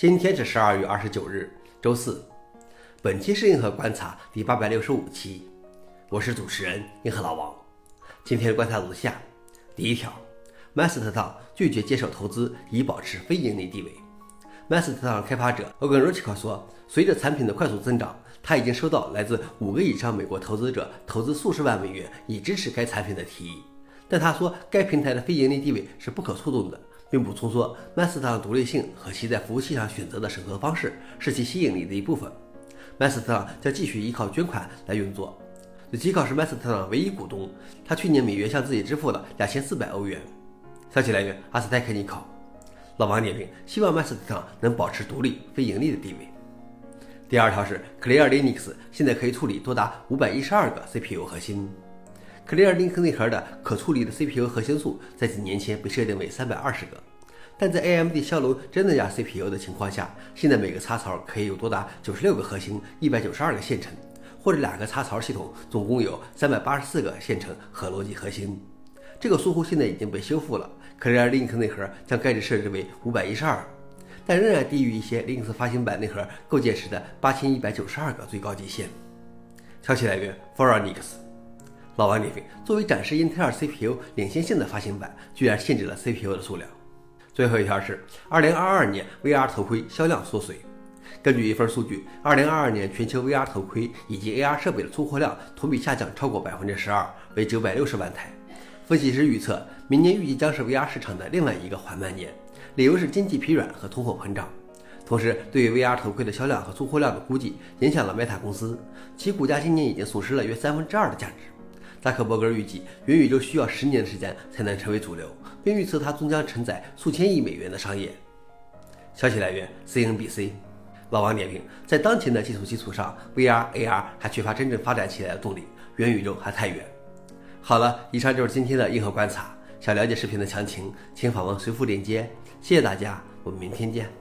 今天是十二月二十九日，周四。本期是硬核观察第八百六十五期，我是主持人硬核老王。今天的观察如下：第一条，Mastodon 拒绝接受投资以保持非盈利地位。Mastodon 开发者 Ogun Rochko 说，随着产品的快速增长，他已经收到来自五个以上美国投资者投资数十万美元以支持该产品的提议。但他说，该平台的非盈利地位是不可触动的。并补充说，Mastodon 的独立性和其在服务器上选择的审核方式是其吸引力的一部分。Mastodon 将继续依靠捐款来运作。吉考是 Mastodon 唯一股东，他去年每月向自己支付了两千四百欧元。消息来源：阿斯泰克尼考。老王点评：希望 Mastodon 能保持独立、非盈利的地位。第二条是，Clear Linux 现在可以处理多达五百一十二个 CPU 核心。Clear Linux 内核的可处理的 CPU 核心数在几年前被设定为三百二十个，但在 AMD 骁龙真的加 CPU 的情况下，现在每个插槽可以有多达九十六个核心，一百九十二个线程，或者两个插槽系统总共有三百八十四个线程和逻辑核心。这个疏忽现在已经被修复了，Clear Linux 内核将该值设置为五百一十二，但仍然低于一些 Linux 发行版内核构建时的八千一百九十二个最高极限。消息来源 f o r u n i x 老王点评：作为展示英特尔 CPU 领先性的发行版，居然限制了 CPU 的数量。最后一条是，二零二二年 VR 头盔销量缩水。根据一份数据，二零二二年全球 VR 头盔以及 AR 设备的出货量同比下降超过百分之十二，为九百六十万台。分析师预测，明年预计将是 VR 市场的另外一个缓慢年，理由是经济疲软和通货膨胀。同时，对于 VR 头盔的销量和出货量的估计，影响了 Meta 公司，其股价今年已经损失了约三分之二的价值。扎克伯格预计，元宇宙需要十年的时间才能成为主流，并预测它终将承载数千亿美元的商业。消息来源：CNBC。老王点评：在当前的技术基础上，VR、AR 还缺乏真正发展起来的动力，元宇宙还太远。好了，以上就是今天的硬核观察。想了解视频的详情，请访问随附链接。谢谢大家，我们明天见。